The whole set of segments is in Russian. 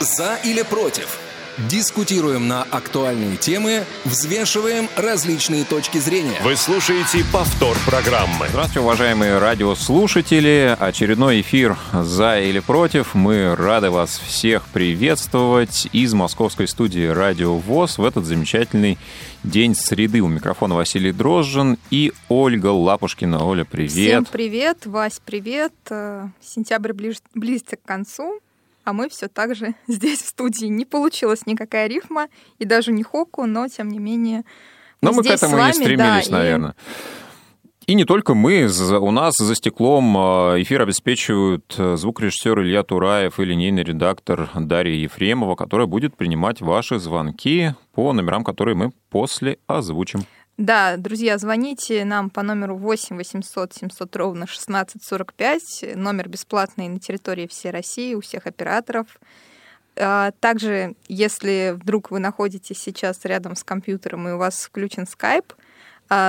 За или против? Дискутируем на актуальные темы, взвешиваем различные точки зрения. Вы слушаете повтор программы. Здравствуйте, уважаемые радиослушатели. Очередной эфир «За или против». Мы рады вас всех приветствовать из московской студии «Радио ВОЗ» в этот замечательный день среды. У микрофона Василий Дрожжин и Ольга Лапушкина. Оля, привет. Всем привет. Вась, привет. Э, Сентябрь ближ- близится к концу а мы все так же здесь, в студии. Не получилась никакая рифма, и даже не хоку, но тем не менее... Но мы к здесь этому с и вами, стремились, да, и- наверное. И не только мы, у нас за стеклом э, эфир обеспечивают э, звукорежиссер Илья Тураев и линейный редактор Дарья Ефремова, которая будет принимать ваши звонки по номерам, которые мы после озвучим. Да, друзья, звоните нам по номеру 8 800 700 ровно 1645. Номер бесплатный на территории всей России, у всех операторов. А, Также, если вдруг вы находитесь сейчас рядом с компьютером и у вас включен скайп,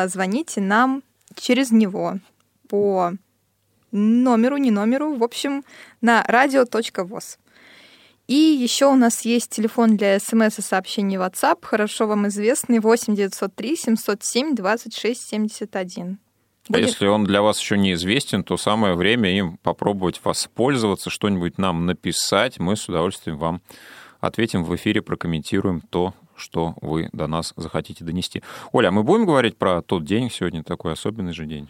звоните нам через него по номеру, не номеру, в общем, на radio.voz. И еще у нас есть телефон для смс и сообщений WhatsApp, хорошо вам известный, 8 903 707 26 71. А Будет- если он для вас еще неизвестен, то самое время им попробовать воспользоваться, что-нибудь нам написать. Мы с удовольствием вам ответим в эфире, прокомментируем то, что вы до нас захотите донести. Оля, а мы будем говорить про тот день, сегодня такой особенный же день?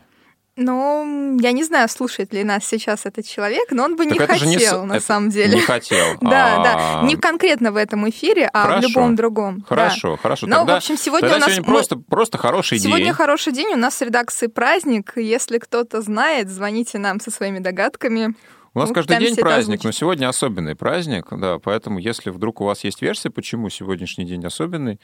Ну, я не знаю, слушает ли нас сейчас этот человек, но он бы не Так же хотел, с- на это самом деле. Не хотел. Да, А, да. Не конкретно в этом эфире, а в любом другом. Хорошо, хорошо. Ну, в общем, сегодня у нас сегодня просто, просто хороший Сегодня день. хороший день, у нас в редакции праздник. Если кто-то знает, звоните нам со своими догадками. У нас каждый день праздник, но сегодня особенный праздник, да, поэтому если вдруг у вас есть версия, почему сегодняшний день особенный,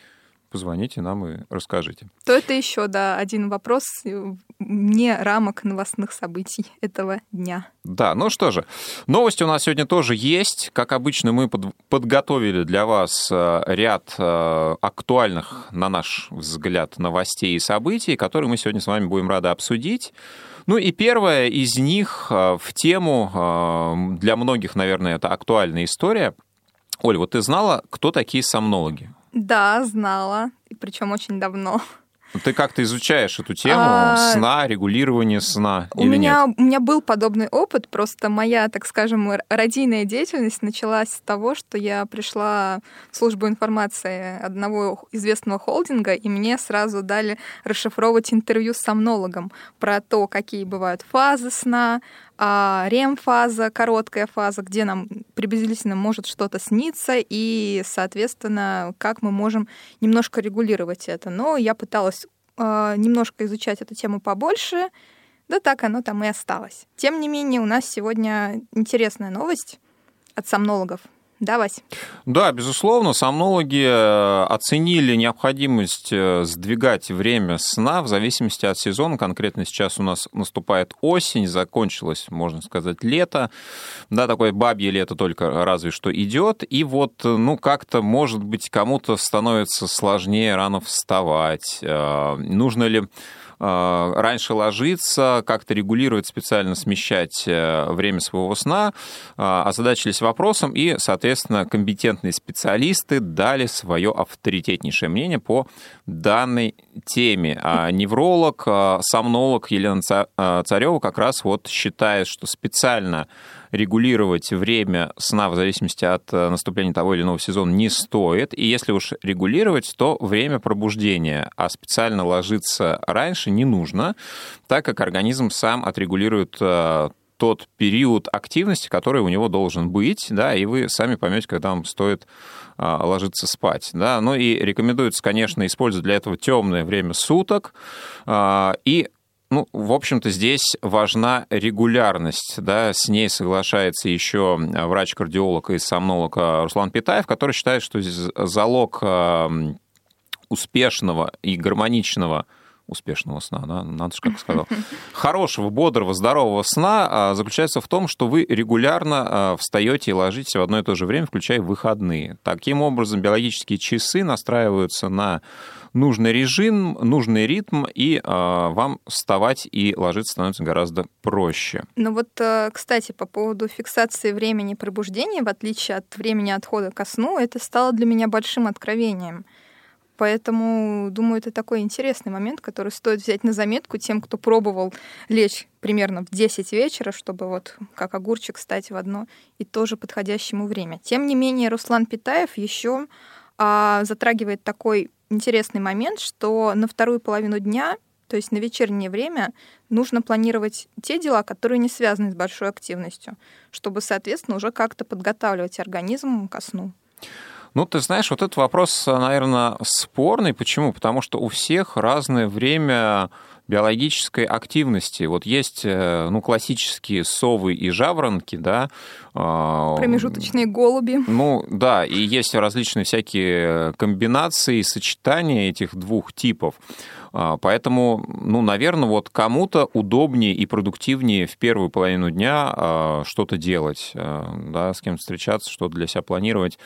позвоните нам и расскажите. То это еще, да, один вопрос э, не рамок новостных событий этого дня. Да, ну что же, новости у нас сегодня тоже есть. Как обычно, мы под- подготовили для вас э, ряд э, актуальных, на наш взгляд, новостей и событий, которые мы сегодня с вами будем рады обсудить. Ну и первая из них э, в тему, э, для многих, наверное, это актуальная история. Оль, вот ты знала, кто такие сомнологи? Да, знала, и причем очень давно. Ты как-то изучаешь эту тему А, сна, регулирование сна У или меня, нет? у меня был подобный опыт, просто моя, так скажем, р- радийная деятельность началась с того, что я пришла в службу информации одного известного холдинга, и мне сразу дали расшифровывать интервью с сомнологом про то, какие бывают фазы сна, а, рем-фаза, короткая фаза, где нам приблизительно может что-то сниться, и, соответственно, как мы можем немножко регулировать это. Но я пыталась э, немножко изучать эту тему побольше, да так оно там и осталось. Тем не менее, у нас сегодня интересная новость от сомнологов. Да, Вась? Да, безусловно, сомнологи э, оценили необходимость э, сдвигать время сна в зависимости от сезона. Конкретно сейчас у нас наступает осень, закончилось, можно сказать, лето. Да, такое бабье лето только разве что идет. И вот, э, ну, как-то, может быть, кому-то становится сложнее рано вставать. Нужно ли раньше ложиться, как-то регулировать, специально смещать э, время своего сна, э, озадачились вопросом, и, соответственно, компетентные специалисты дали свое авторитетнейшее мнение по данной теме. А невролог, э, сомнолог Елена Ца- э, Царева как раз вот считает, что специально регулировать время сна в зависимости от э, наступления того или иного сезона не стоит. И если уж регулировать, то время пробуждения, а специально ложиться раньше не нужно, так как организм сам отрегулирует э, тот период активности, который у него должен быть, да, и вы сами поймете, когда вам стоит а, ложиться спать, да. Ну и рекомендуется, конечно, использовать для этого темное время суток, и ну, в общем-то, здесь важна регулярность. Да? С ней соглашается еще врач-кардиолог и сомнолог а, Руслан Питаев, который считает, что з- залог успешного и гармоничного успешного сна, да, надо же как сказал, хорошего, бодрого, здорового сна а, заключается в том, что вы регулярно а, встаете и ложитесь в одно и то же время, включая выходные. Таким образом, биологические часы настраиваются на нужный режим, нужный ритм, и э, вам вставать и ложиться становится гораздо проще. Ну вот, э, кстати, по поводу фиксации времени пробуждения, в отличие от времени отхода ко сну, это стало для меня большим откровением. Поэтому, думаю, это такой интересный момент, который стоит взять на заметку тем, кто пробовал лечь примерно в 10 вечера, чтобы вот как огурчик стать в одно и то же подходящему время. Тем не менее, Руслан Питаев еще а, затрагивает такой интересный момент, что на вторую половину дня, то есть на вечернее время, нужно планировать те дела, которые не связаны с большой активностью, чтобы, соответственно, уже как-то подготавливать организм ко сну. Ну, ты знаешь, вот этот вопрос, наверное, спорный. Почему? Потому что у всех разное время биологической активности. Вот есть, э, ну, классические совы и жаворонки, да. А, Промежуточные голуби. Ну, да, и есть различные всякие комбинации, сочетания этих двух типов. А, поэтому, ну, наверное, вот кому-то удобнее и продуктивнее в первую половину дня а, что-то делать, да, с кем встречаться, что-то для себя планировать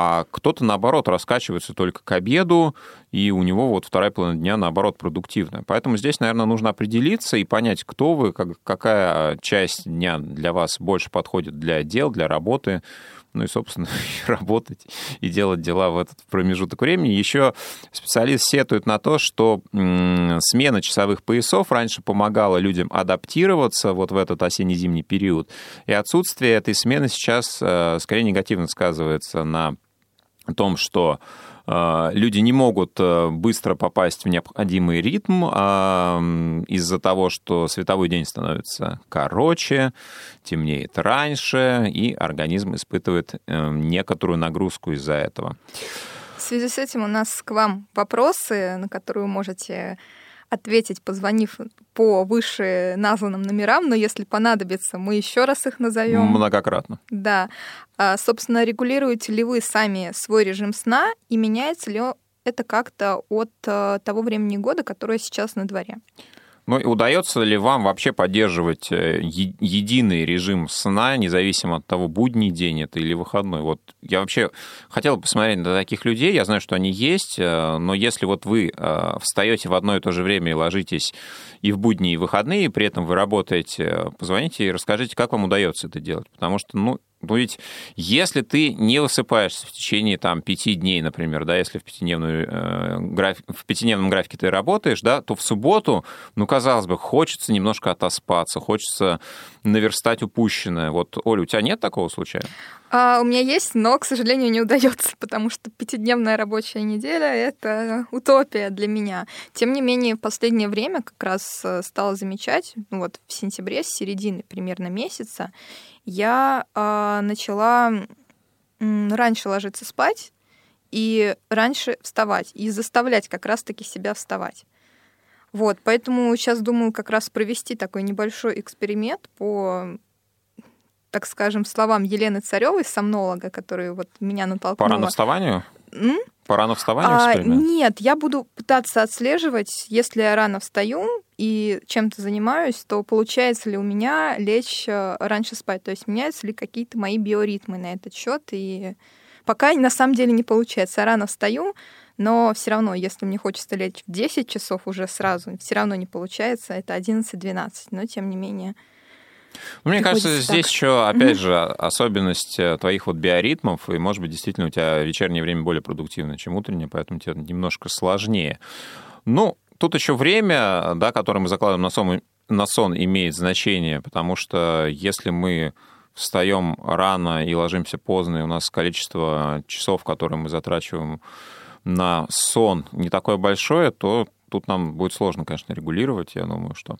а кто-то, наоборот, раскачивается только к обеду, и у него вот вторая половина дня, наоборот, продуктивная. Поэтому здесь, наверное, нужно определиться и понять, кто вы, какая часть дня для вас больше подходит для дел, для работы, ну и, собственно, работать и делать дела в этот промежуток времени. Еще специалист сетует на то, что смена часовых поясов раньше помогала людям адаптироваться вот в этот осенне-зимний период, и отсутствие этой смены сейчас э, скорее негативно сказывается на том, что а, люди не могут э, быстро попасть в необходимый ритм а, из-за того, что световой день становится короче, темнеет раньше, и организм испытывает э, некоторую нагрузку из-за этого. В связи с этим у нас к вам вопросы, на которые вы можете ответить, позвонив по выше названным номерам, но если понадобится, мы еще раз их назовем. Многократно. Да. А, собственно, регулируете ли вы сами свой режим сна и меняется ли это как-то от э, того времени года, которое сейчас на дворе? Ну и удается ли вам вообще поддерживать э, единый режим сна, независимо от того, будний день это или выходной? Вот я вообще хотел посмотреть на таких людей, я знаю, что они есть, э, но если вот вы э, встаете в одно и то же время и ложитесь и в будни, и в выходные, и при этом вы работаете, позвоните и расскажите, как вам удается это делать. Потому что, ну, ну ведь если ты не высыпаешься в течение там пяти дней, например, да, если в, пятидневную, э, граф... в пятидневном графике ты работаешь, да, то в субботу, ну, казалось бы, хочется немножко отоспаться, хочется наверстать упущенное. Вот, Оля, у тебя нет такого случая? А, у меня есть, но, к сожалению, не удается, потому что пятидневная рабочая неделя — это утопия для меня. Тем не менее, в последнее время как раз э, стала замечать, ну вот в сентябре, с середины примерно месяца, я э, начала э, раньше ложиться спать и раньше вставать, и заставлять как раз-таки себя вставать. Вот, поэтому сейчас думаю как раз провести такой небольшой эксперимент по так скажем, словам Елены Царевой, сомнолога, который вот меня натолкнула. Пора на вставанию? М? Пора на вставание а, Нет, я буду пытаться отслеживать, если я рано встаю и чем-то занимаюсь, то получается ли у меня лечь э, раньше спать, то есть меняются ли какие-то мои биоритмы на этот счет. И пока на самом деле не получается. Я рано встаю, но все равно, если мне хочется лечь в 10 часов уже сразу, все равно не получается. Это 11-12, но тем не менее. Ну, мне кажется, здесь так. еще, опять mm-hmm. же, особенность э, твоих вот биоритмов, и, может быть, действительно у тебя вечернее время более продуктивное, чем утреннее, поэтому тебе немножко сложнее. Ну, тут еще время, да, которое мы закладываем на сон, на сон имеет значение, потому что если мы встаем рано и ложимся поздно, и у нас количество часов, которые мы затрачиваем на сон, не такое большое, то тут нам будет сложно, конечно, регулировать, я думаю, что...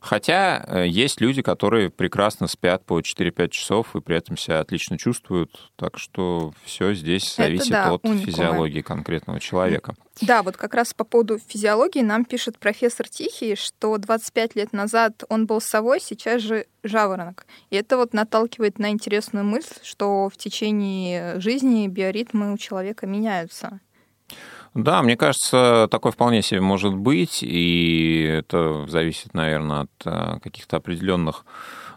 Хотя э, есть люди, которые прекрасно спят по 4-5 часов и при этом себя отлично чувствуют, так что все здесь зависит да, от уникумы. физиологии конкретного человека. Да, вот как раз по поводу физиологии нам пишет профессор Тихий, что 25 лет назад он был совой, сейчас же жаворонок. И это вот наталкивает на интересную мысль, что в течение жизни биоритмы у человека меняются. Да, мне кажется, такое вполне себе может быть, и это зависит, наверное, от э, каких-то определенных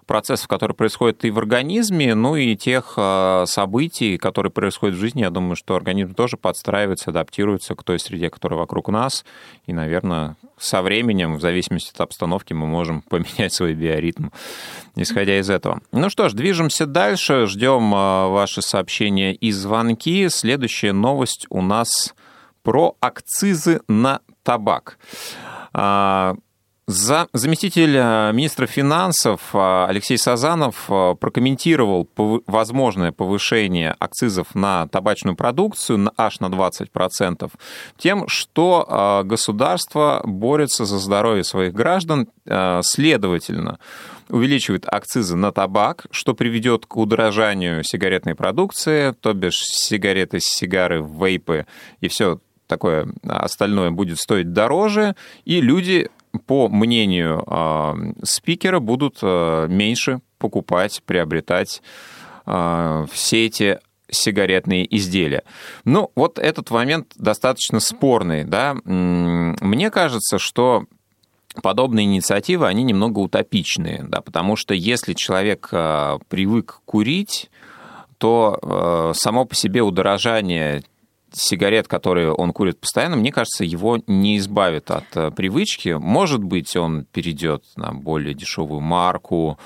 процессов, которые происходят и в организме, ну и тех э, событий, которые происходят в жизни. Я думаю, что организм тоже подстраивается, адаптируется к той среде, которая вокруг нас. И, наверное, со временем, в зависимости от обстановки, мы можем поменять свой биоритм, исходя из этого. Ну что ж, движемся дальше, ждем э, ваши сообщения и звонки. Следующая новость у нас про акцизы на табак. А, за, заместитель э, министра финансов э, Алексей Сазанов прокомментировал возможное повышение акцизов на табачную продукцию аж на 20% тем, что государство борется за здоровье своих граждан, следовательно, увеличивает акцизы на табак, что приведет к удорожанию сигаретной продукции, то бишь сигареты, сигары, вейпы и все такое остальное будет стоить дороже, и люди по мнению э, спикера, будут э, меньше покупать, приобретать все эти сигаретные изделия. Ну, вот этот момент достаточно спорный, да. Мне кажется, что подобные инициативы, они немного утопичные, да, потому что если человек привык курить, то само по себе удорожание сигарет, которые он курит постоянно, мне кажется, его не избавит от э, привычки. Может быть, он перейдет на более дешевую марку,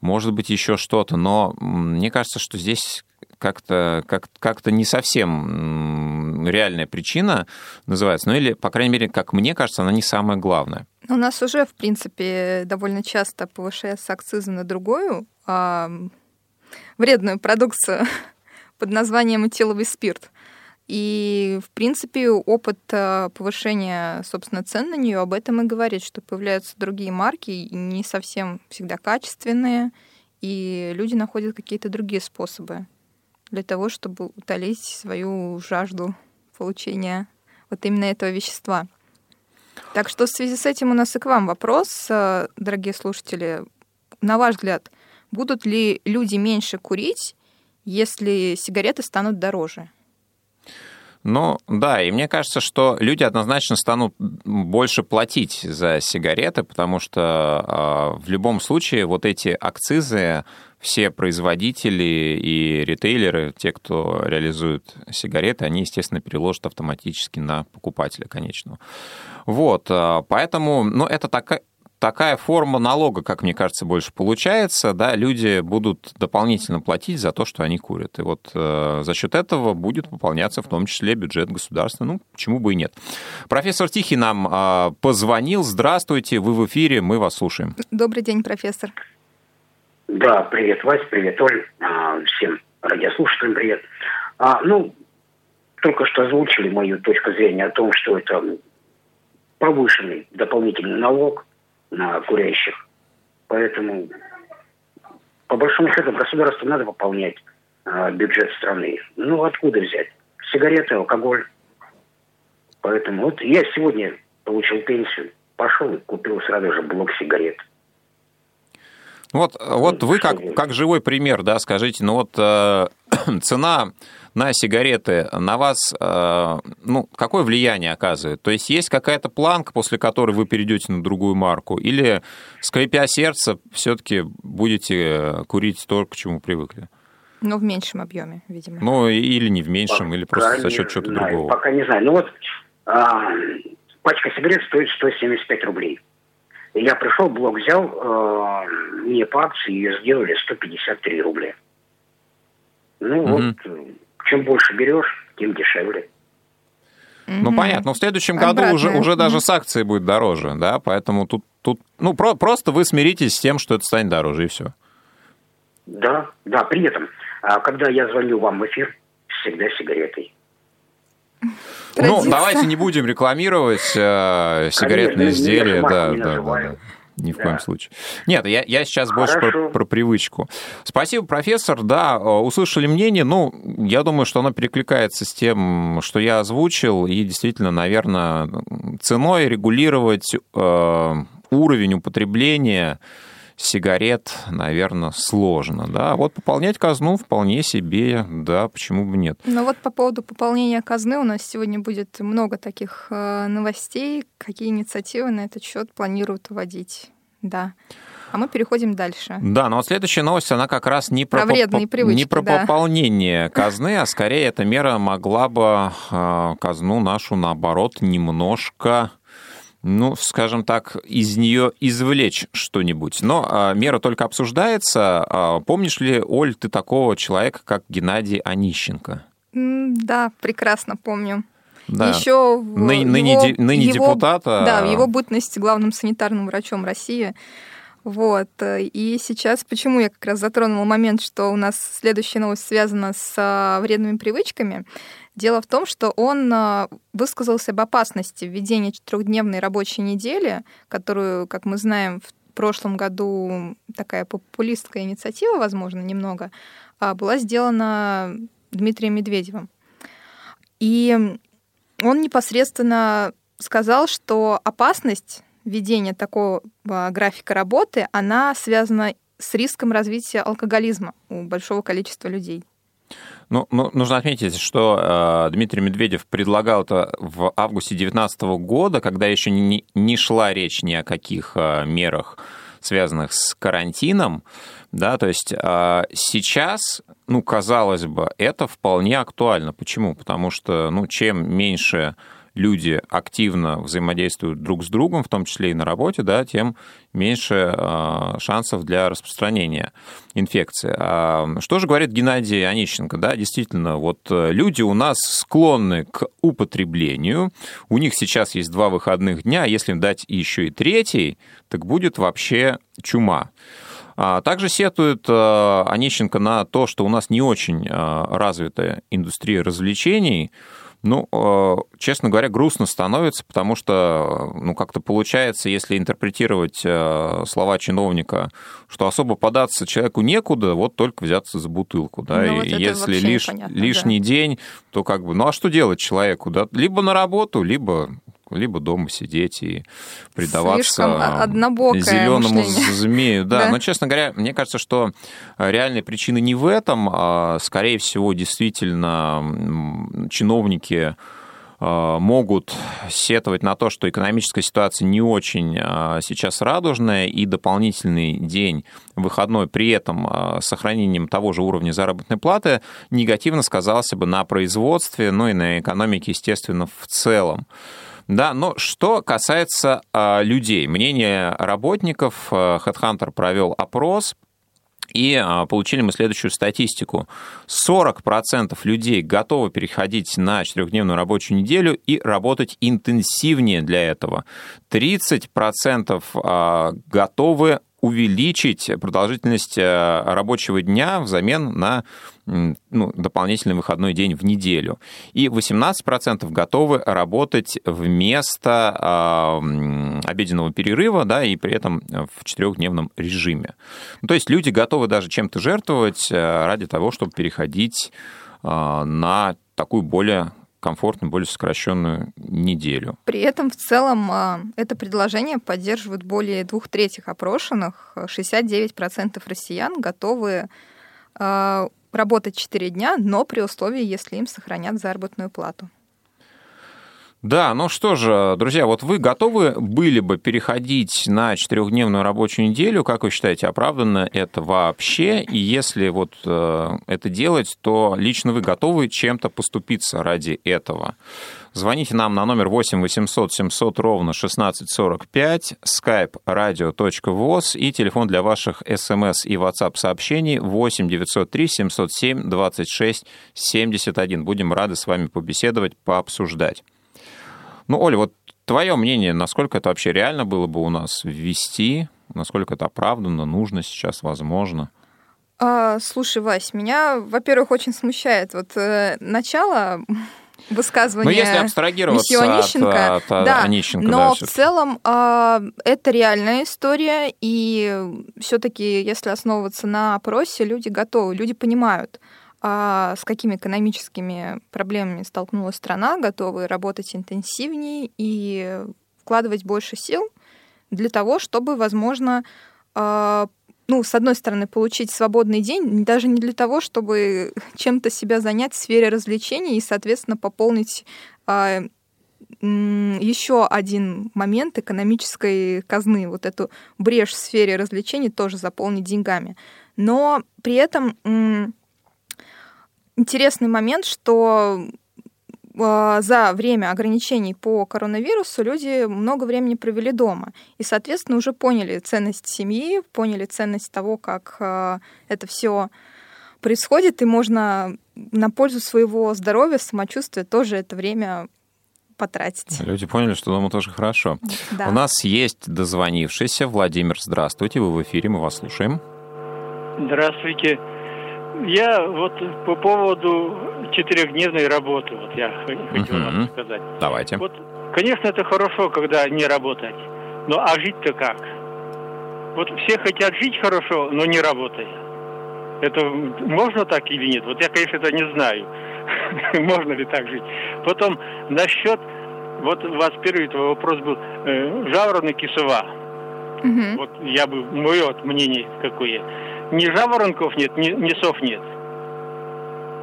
может быть, еще что-то, но мне кажется, что здесь как-то как, как не совсем реальная причина называется, ну или, по крайней мере, как мне кажется, она не самая главная. У нас уже, в принципе, довольно часто повышается акцизы на другую а, вредную продукцию под названием этиловый спирт. И, в принципе, опыт э, повышения, собственно, цен на нее об этом и говорит, что появляются другие марки, не совсем всегда качественные, и люди находят какие-то другие способы для того, чтобы утолить свою жажду получения вот именно этого вещества. Так что в связи с этим у нас и к вам вопрос, э, дорогие слушатели. На ваш взгляд, будут ли люди меньше курить, если сигареты станут дороже? Ну, да, и мне кажется, что люди однозначно станут больше платить за сигареты, потому что э, в любом случае вот эти акцизы все производители и ритейлеры, те, кто реализует сигареты, они, естественно, переложат автоматически на покупателя конечного. Вот, а, поэтому, ну, это такая такая форма налога, как мне кажется, больше получается, да, люди будут дополнительно платить за то, что они курят. И вот э, за счет этого будет пополняться в том числе бюджет государства. Ну, почему бы и нет. Профессор Тихий нам э, позвонил. Здравствуйте, вы в эфире, мы вас слушаем. Добрый день, профессор. Да, привет, Вась, привет, Оль. А, всем радиослушателям привет. А, ну, только что озвучили мою точку зрения о том, что это повышенный дополнительный налог – на курящих. Поэтому, по большому счету, государству надо выполнять э, бюджет страны. Ну, откуда взять? Сигареты, алкоголь. Поэтому вот я сегодня получил пенсию, пошел и купил сразу же блок сигарет. Вот, вот вы как, как живой пример, да, скажите, ну вот э, цена на сигареты на вас, э, ну, какое влияние оказывает? То есть есть какая-то планка, после которой вы перейдете на другую марку, или, скрипя сердце, все-таки будете курить то, к чему привыкли? Ну, в меньшем объеме, видимо. Ну, или не в меньшем, пока или просто за счет чего-то другого. Пока не знаю. Ну вот а, пачка сигарет стоит 175 рублей. Я пришел, блок взял, э, мне по акции ее сделали 153 рубля. Ну угу. вот чем больше берешь, тем дешевле. Ну, понятно. Но в следующем Обратно. году уже, уже даже с акцией будет дороже, да? Поэтому тут, тут ну, про, просто вы смиритесь с тем, что это станет дороже, и все. Да, да. При этом, а, когда я звоню вам в эфир, всегда сигаретой. Ну, давайте не будем рекламировать э, сигаретные Конечно, изделия. Да, да, да, да. Ни в да. коем случае. Нет, я, я сейчас Хорошо. больше про, про привычку. Спасибо, профессор. Да, э, услышали мнение. Ну, я думаю, что оно перекликается с тем, что я озвучил. И действительно, наверное, ценой регулировать э, уровень употребления сигарет, наверное, сложно. Да? Вот пополнять казну вполне себе, да, почему бы нет. Ну вот по поводу пополнения казны у нас сегодня будет много таких э, новостей, какие инициативы на этот счет планируют вводить. Да. А мы переходим дальше. Да, но вот следующая новость, она как раз не про, про, вредные привычки, не про да. пополнение казны, а скорее эта мера могла бы э, казну нашу, наоборот, немножко ну, скажем так, из нее извлечь что-нибудь. Но а, мера только обсуждается. А, помнишь ли, Оль, ты такого человека, как Геннадий Онищенко? Да, прекрасно помню. Да. Еще Ны, его, ныне, ныне его, депутата. Да, в его бытность главным санитарным врачом России. Вот. И сейчас почему я как раз затронула момент, что у нас следующая новость связана с а, вредными привычками. Дело в том, что он а, высказался об опасности введения четырехдневной рабочей недели, которую, как мы знаем, в прошлом году такая популистская инициатива, возможно, немного, а, была сделана Дмитрием Медведевым. И он непосредственно сказал, что опасность введения такого графика работы, она связана с риском развития алкоголизма у большого количества людей. Ну, ну, нужно отметить, что э, Дмитрий Медведев предлагал это в августе 2019 года, когда еще не, не шла речь ни о каких э, мерах, связанных с карантином. Да, то есть э, сейчас, ну, казалось бы, это вполне актуально. Почему? Потому что, ну, чем меньше люди активно взаимодействуют друг с другом, в том числе и на работе, да, тем меньше э, шансов для распространения инфекции. А что же говорит Геннадий Онищенко? Да, действительно, вот э, люди у нас склонны к употреблению. У них сейчас есть два выходных дня, а если им дать еще и третий, так будет вообще чума. А также сетует э, Онищенко на то, что у нас не очень развитая индустрия развлечений, ну, э, честно говоря, грустно становится, потому что, ну, как-то получается, если интерпретировать э, слова чиновника, что особо податься человеку некуда, вот только взяться за бутылку, да, ну, и вот если лиш, лишний да. день, то как бы, ну, а что делать человеку, да, либо на работу, либо либо дома сидеть и предаваться зеленому змею. Да, да, но, честно говоря, мне кажется, что реальная причина не в этом, а, скорее всего, действительно, чиновники а, могут сетовать на то, что экономическая ситуация не очень а, сейчас радужная, и дополнительный день выходной при этом сохранением того же уровня заработной платы негативно сказался бы на производстве, ну и на экономике, естественно, в целом. Да, но что касается э, людей, мнение работников, э, Headhunter провел опрос, и а, получили мы следующую статистику. 40% людей готовы переходить на четырехдневную рабочую неделю и работать интенсивнее для этого. 30% а, готовы увеличить продолжительность э, рабочего дня взамен на ну, дополнительный выходной день в неделю. И 18% готовы работать вместо э, обеденного перерыва, да, и при этом в четырехдневном режиме. Ну, то есть люди готовы даже чем-то жертвовать э, ради того, чтобы переходить э, на такую более комфортную, более сокращенную неделю. При этом в целом а, это предложение поддерживают более двух третьих опрошенных. 69% россиян готовы а, работать 4 дня, но при условии, если им сохранят заработную плату. Да, ну что же, друзья, вот вы готовы были бы переходить на четырехдневную рабочую неделю? Как вы считаете, оправданно это вообще? И если вот э, это делать, то лично вы готовы чем-то поступиться ради этого? Звоните нам на номер 8 800 700 ровно 1645, skype radio.voz и телефон для ваших смс и WhatsApp сообщений 8 903 707 26 71. Будем рады с вами побеседовать, пообсуждать. Ну, Оля, вот твое мнение, насколько это вообще реально было бы у нас ввести, насколько это оправданно, нужно сейчас, возможно? А, слушай, Вась, меня, во-первых, очень смущает вот э, начало высказывания Ну, если абстрагироваться Онищенко, от, от да, Онищенко, но да, в целом э, это реальная история, и все-таки, если основываться на опросе, люди готовы, люди понимают, а с какими экономическими проблемами столкнулась страна, готовы работать интенсивнее и вкладывать больше сил для того, чтобы, возможно, э, ну, с одной стороны, получить свободный день, даже не для того, чтобы чем-то себя занять в сфере развлечений и, соответственно, пополнить э, еще один момент экономической казны, вот эту брешь в сфере развлечений тоже заполнить деньгами. Но при этом интересный момент, что а, за время ограничений по коронавирусу люди много времени провели дома. И, соответственно, уже поняли ценность семьи, поняли ценность того, как а, это все происходит, и можно на пользу своего здоровья, самочувствия тоже это время потратить. Люди поняли, что дома тоже хорошо. Да. У нас есть дозвонившийся Владимир. Здравствуйте, вы в эфире, мы вас слушаем. Здравствуйте. Я вот по поводу четырехдневной работы, вот я хотел Мгм. вам сказать. Давайте. Вот, конечно, это хорошо, когда не работать. Но а жить-то как? Вот все хотят жить хорошо, но не работая. Это можно так или нет? Вот я, конечно, это не знаю. Можно ли так жить? Потом насчет, вот у вас первый твой вопрос был, э, жаворонок и сова. Вот я бы, мое вот мнение какое. Ни жаворонков нет, ни, ни сов нет.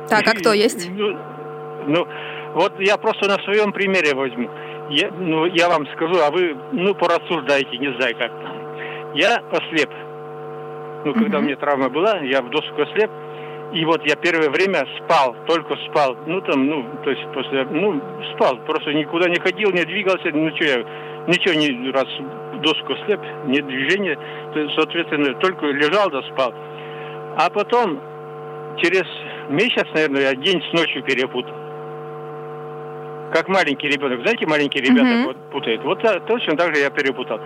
Так, а кто есть? Ну, ну, вот я просто на своем примере возьму. Я, ну, я вам скажу, а вы, ну, порассуждайте, не знаю как. Я ослеп. Ну, когда у Мгм. меня травма была, я в доску ослеп. И вот я первое время спал, только спал. Ну, там, ну, то есть после, ну, спал. Просто никуда не ходил, не двигался, ну, что я, ничего не, раз доску ослеп, нет движения. Соответственно, только лежал да спал. А потом, через месяц, наверное, я день с ночью перепутал. Как маленький ребенок. Знаете, маленькие ребята Мгм. вот путают. Вот точно так же я перепутал.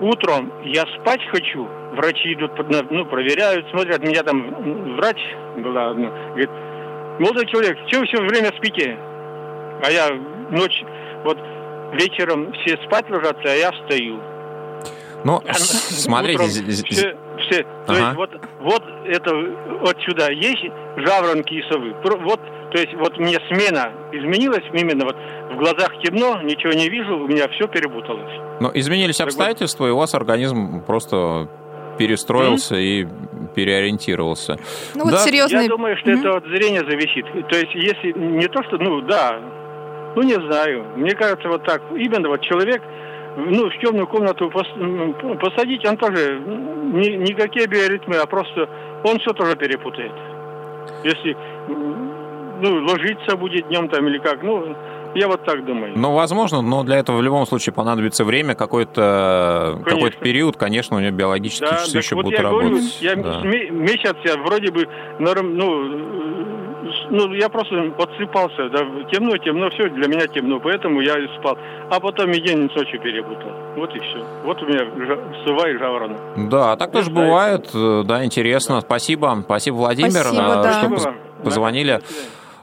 Утром я спать хочу, врачи идут, ну, проверяют, смотрят. Меня там врач была, одна, говорит, молодой человек, что вы все время спите? А я ночь, вот вечером все спать ложатся, а я встаю. Ну, А с- смотрите, утром з- з- все, все. То Ага. есть вот, вот это вот сюда есть жаворонки и совы. Вот, то есть вот мне смена изменилась именно вот в глазах темно, ничего не вижу, у меня все перепуталось. ну, изменились Так вот- обстоятельства, и у вас организм просто перестроился и переориентировался. Ну вот Да. серьезный... Я думаю, что Мгм. это от зрения зависит. То есть если не то, что, ну да, ну не знаю. Мне кажется, вот так. Именно вот человек, ну, в темную комнату посадить, он тоже ни- никакие биоритмы, а просто он все тоже перепутает. Если ну, ложиться будет днем там или как, ну, я вот так думаю. Ну, возможно, но для этого в любом случае понадобится время, какой-то Конечно. какой период, конечно, у него биологические Да, часы еще вот будут я говорю, работать. я Да. ме- месяц я вроде бы норм, ну, э, ну, я просто подсыпался, да, темно, темно, все для меня темно, поэтому я и спал. А потом и день и ночью перепутал. Вот и все. Вот у меня сова и жаворонок. Да, так тоже бывает. Э, Да, интересно. Спасибо. Спасибо, Владимир, Спасибо, э, да. что Спасибо позвонили. Да.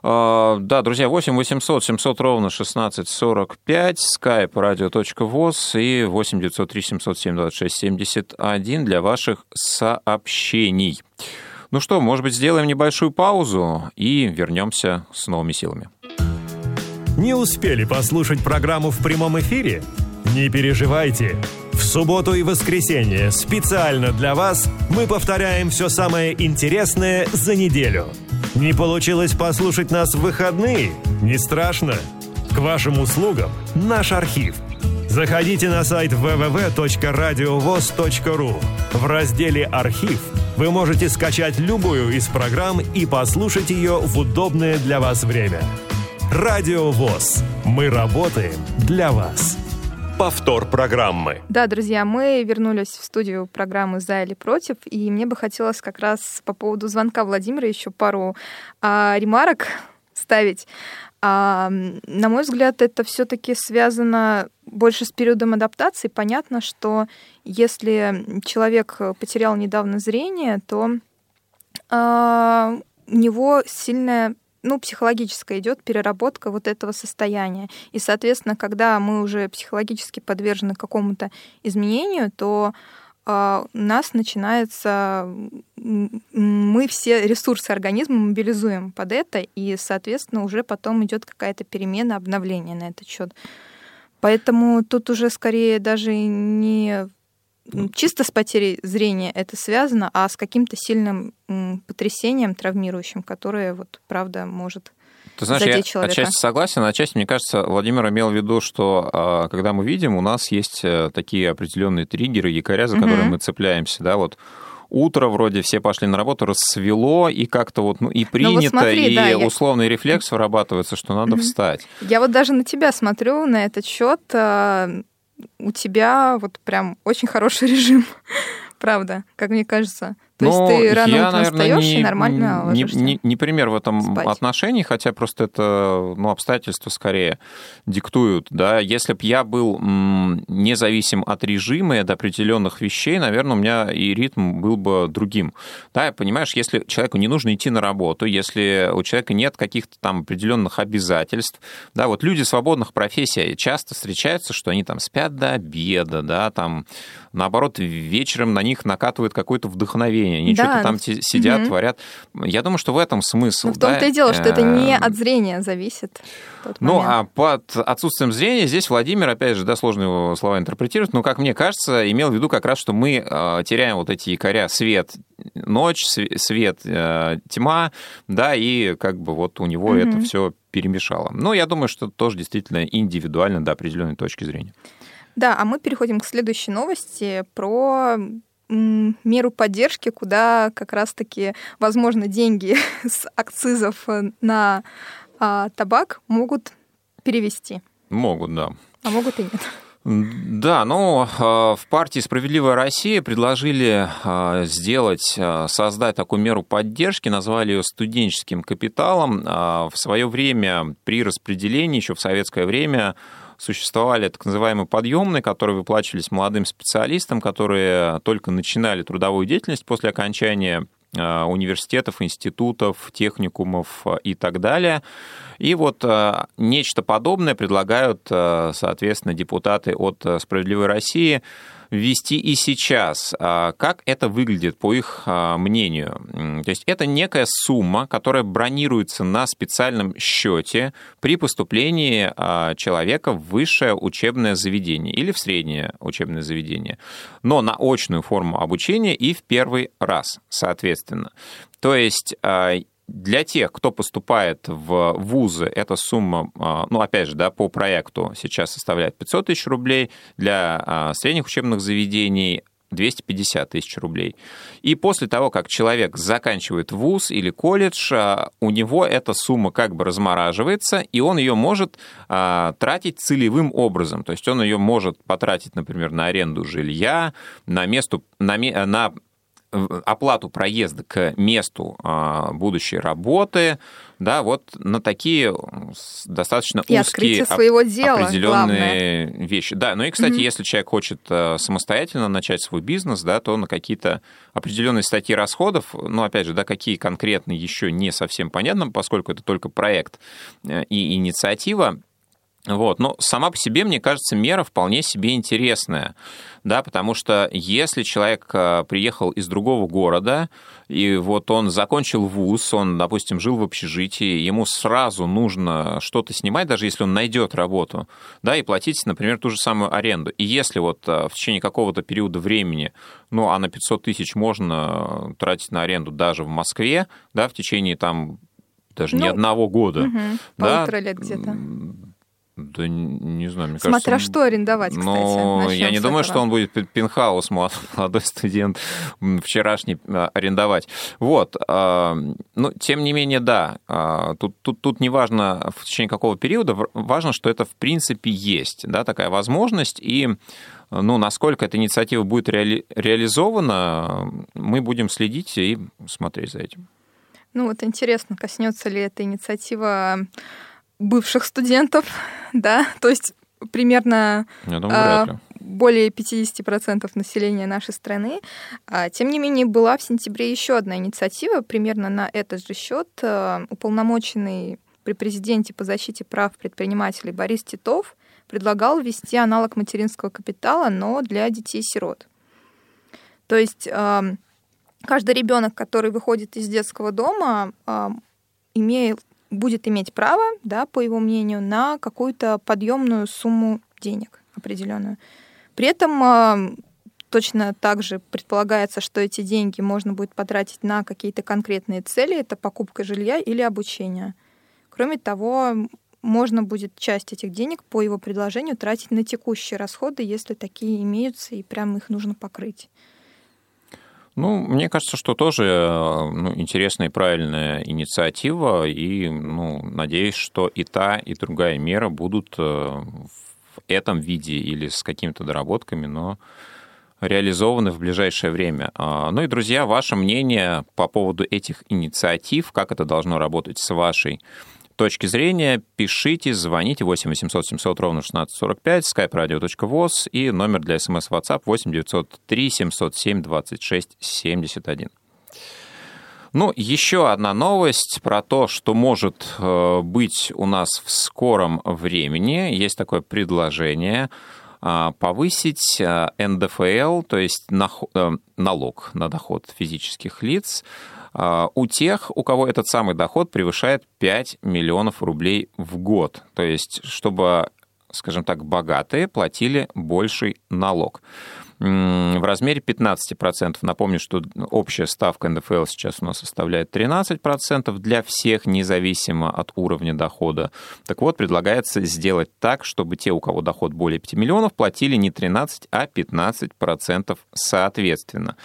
Э, Да, друзья, 8 800 700 ровно 1645, skype radio.voz и 8 903 707 26 71 для ваших сообщений. Ну что, может быть, сделаем небольшую паузу и вернемся с новыми силами. Не успели послушать программу в прямом эфире? Не переживайте. В субботу и воскресенье специально для вас мы повторяем все самое интересное за неделю. Не получилось послушать нас в выходные? Не страшно. К вашим услугам наш архив. Заходите на сайт www.radiovoz.ru. В разделе «Архив» вы можете скачать любую из программ и послушать ее в удобное для вас время. Радио ВОЗ. Мы работаем для вас. Повтор программы. Да, друзья, мы вернулись в студию программы «За или против», и мне бы хотелось как раз по поводу звонка Владимира еще пару а, ремарок ставить. А, на мой взгляд, это все-таки связано больше с периодом адаптации. Понятно, что если человек потерял недавно зрение, то а, у него сильная ну, психологическая идет переработка вот этого состояния. И, соответственно, когда мы уже психологически подвержены какому-то изменению, то э, у нас начинается... Мы все ресурсы организма мобилизуем под это, и, соответственно, уже потом идет какая-то перемена, обновление на этот счет. Поэтому тут уже скорее даже не чисто с потерей зрения это связано, а с каким-то сильным потрясением травмирующим, которое вот правда может ты знаешь, я человека. отчасти согласен, отчасти, мне кажется, Владимир имел в виду, что а, когда мы видим, у нас есть э, такие определенные триггеры, якоря, за которые угу. мы цепляемся, да, вот утро вроде все пошли на работу, рассвело, и как-то вот, ну, и принято, ну, вот смотри, и да, условный я... рефлекс вырабатывается, что надо встать. Я вот даже на тебя смотрю, на этот счет, а, у тебя вот прям очень хороший режим, правда, как мне кажется. То Но есть ты рано я, утром наверное, встаешь не, и нормально не, не, не пример в этом спать. отношении, хотя просто это ну, обстоятельства скорее диктуют. Да? Если бы я был независим от режима и от определенных вещей, наверное, у меня и ритм был бы другим. Да, понимаешь, если человеку не нужно идти на работу, если у человека нет каких-то там определенных обязательств, да, вот люди свободных профессий часто встречаются, что они там спят до обеда, да, там наоборот вечером на них накатывает какое-то вдохновение, они да. что-то там сидят, угу. творят. Я думаю, что в этом смысл. Но в том-то да? и дело, что это не от зрения зависит. Ну, момент. а под отсутствием зрения здесь Владимир, опять же, да, сложно его слова интерпретировать, но, как мне кажется, имел в виду как раз, что мы э, теряем вот эти якоря свет, ночь, свет, э, тьма, да, и как бы вот у него угу. это все перемешало. Но я думаю, что тоже действительно индивидуально до определенной точки зрения. Да, а мы переходим к следующей новости про меру поддержки, куда как раз-таки, возможно, деньги с акцизов на а, табак могут перевести. Могут, да. А могут и нет. Да, ну, в партии «Справедливая Россия» предложили а, сделать, а, создать такую меру поддержки, назвали ее студенческим капиталом. В свое время при распределении, еще в советское время, существовали так называемые подъемные, которые выплачивались молодым специалистам, которые только начинали трудовую деятельность после окончания э, университетов, институтов, техникумов э, и так далее. И вот э, нечто подобное предлагают, соответственно, депутаты от «Справедливой России» ввести и сейчас. А как это выглядит, по их а, мнению? То есть это некая сумма, которая бронируется на специальном счете при поступлении а, человека в высшее учебное заведение или в среднее учебное заведение, но на очную форму обучения и в первый раз, соответственно. То есть для тех, кто поступает в вузы, эта сумма, а, ну, опять же, да, по проекту сейчас составляет 500 тысяч рублей, для а, средних учебных заведений 250 тысяч рублей. И после того, как человек заканчивает вуз или колледж, а, у него эта сумма как бы размораживается, и он ее может тратить целевым образом. То есть он ее может потратить, например, на аренду жилья, на, место, на, на оплату проезда к месту а, будущей работы, да, вот на такие достаточно и узкие своего дела, определенные главное. вещи. Да, ну и, кстати, mm-hmm. если человек хочет э, самостоятельно начать свой бизнес, да, то на какие-то определенные статьи расходов, ну, опять же, да, какие конкретно еще не совсем понятно, поскольку это только проект э, и инициатива, вот. Но сама по себе, мне кажется, мера вполне себе интересная, да, потому что если человек э, приехал из другого города, и вот он закончил вуз, он, допустим, жил в общежитии, ему сразу нужно что-то снимать, даже если он найдет работу, да, и платить, например, ту же самую аренду. И если вот э, в течение какого-то периода времени, ну, а на 500 тысяч можно тратить на аренду даже в Москве, да, в течение там даже ну, не одного года. Угу, да, полтора лет где-то да не знаю, мне Смотря кажется... что арендовать, кстати. Но я не думаю, этого. что он будет пентхаус, молодой студент, вчерашний а, арендовать. Вот. А, но, тем не менее, да, а, тут, тут, тут не важно в течение какого периода, важно, что это в принципе есть, да, такая возможность, и ну, насколько эта инициатива будет реали... реализована, мы будем следить и смотреть за этим. Ну, вот интересно, коснется ли эта инициатива бывших студентов, да, то есть примерно Я думаю, а, более 50% населения нашей страны. А, тем не менее, была в сентябре еще одна инициатива, примерно на этот же счет. А, уполномоченный при президенте по защите прав предпринимателей Борис Титов предлагал ввести аналог материнского капитала, но для детей-сирот. То есть каждый ребенок, который выходит из детского дома, имеет будет иметь право, да, по его мнению, на какую-то подъемную сумму денег определенную. При этом точно так же предполагается, что эти деньги можно будет потратить на какие-то конкретные цели, это покупка жилья или обучение. Кроме того, можно будет часть этих денег по его предложению тратить на текущие расходы, если такие имеются, и прям их нужно покрыть. Ну, мне кажется, что тоже ну, интересная и правильная инициатива, и ну, надеюсь, что и та, и другая мера будут э, в этом виде или с какими-то доработками, но реализованы в ближайшее время. А, ну и, друзья, ваше мнение по поводу этих инициатив, как это должно работать с вашей точки зрения, пишите, звоните 8 800 700 ровно 1645, skype-radio.voz и номер для смс WhatsApp 8 903 707 26 71. Ну, еще одна новость про то, что может э, быть у нас в скором времени. Есть такое предложение а, повысить э, НДФЛ, то есть э, налог на доход физических лиц, у тех, у кого этот самый доход превышает 5 миллионов рублей в год. То есть, чтобы, скажем так, богатые платили больший налог в размере 15%. Напомню, что общая ставка НДФЛ сейчас у нас составляет 13% для всех, независимо от уровня дохода. Так вот, предлагается сделать так, чтобы те, у кого доход более 5 миллионов, платили не 13, а 15% соответственно.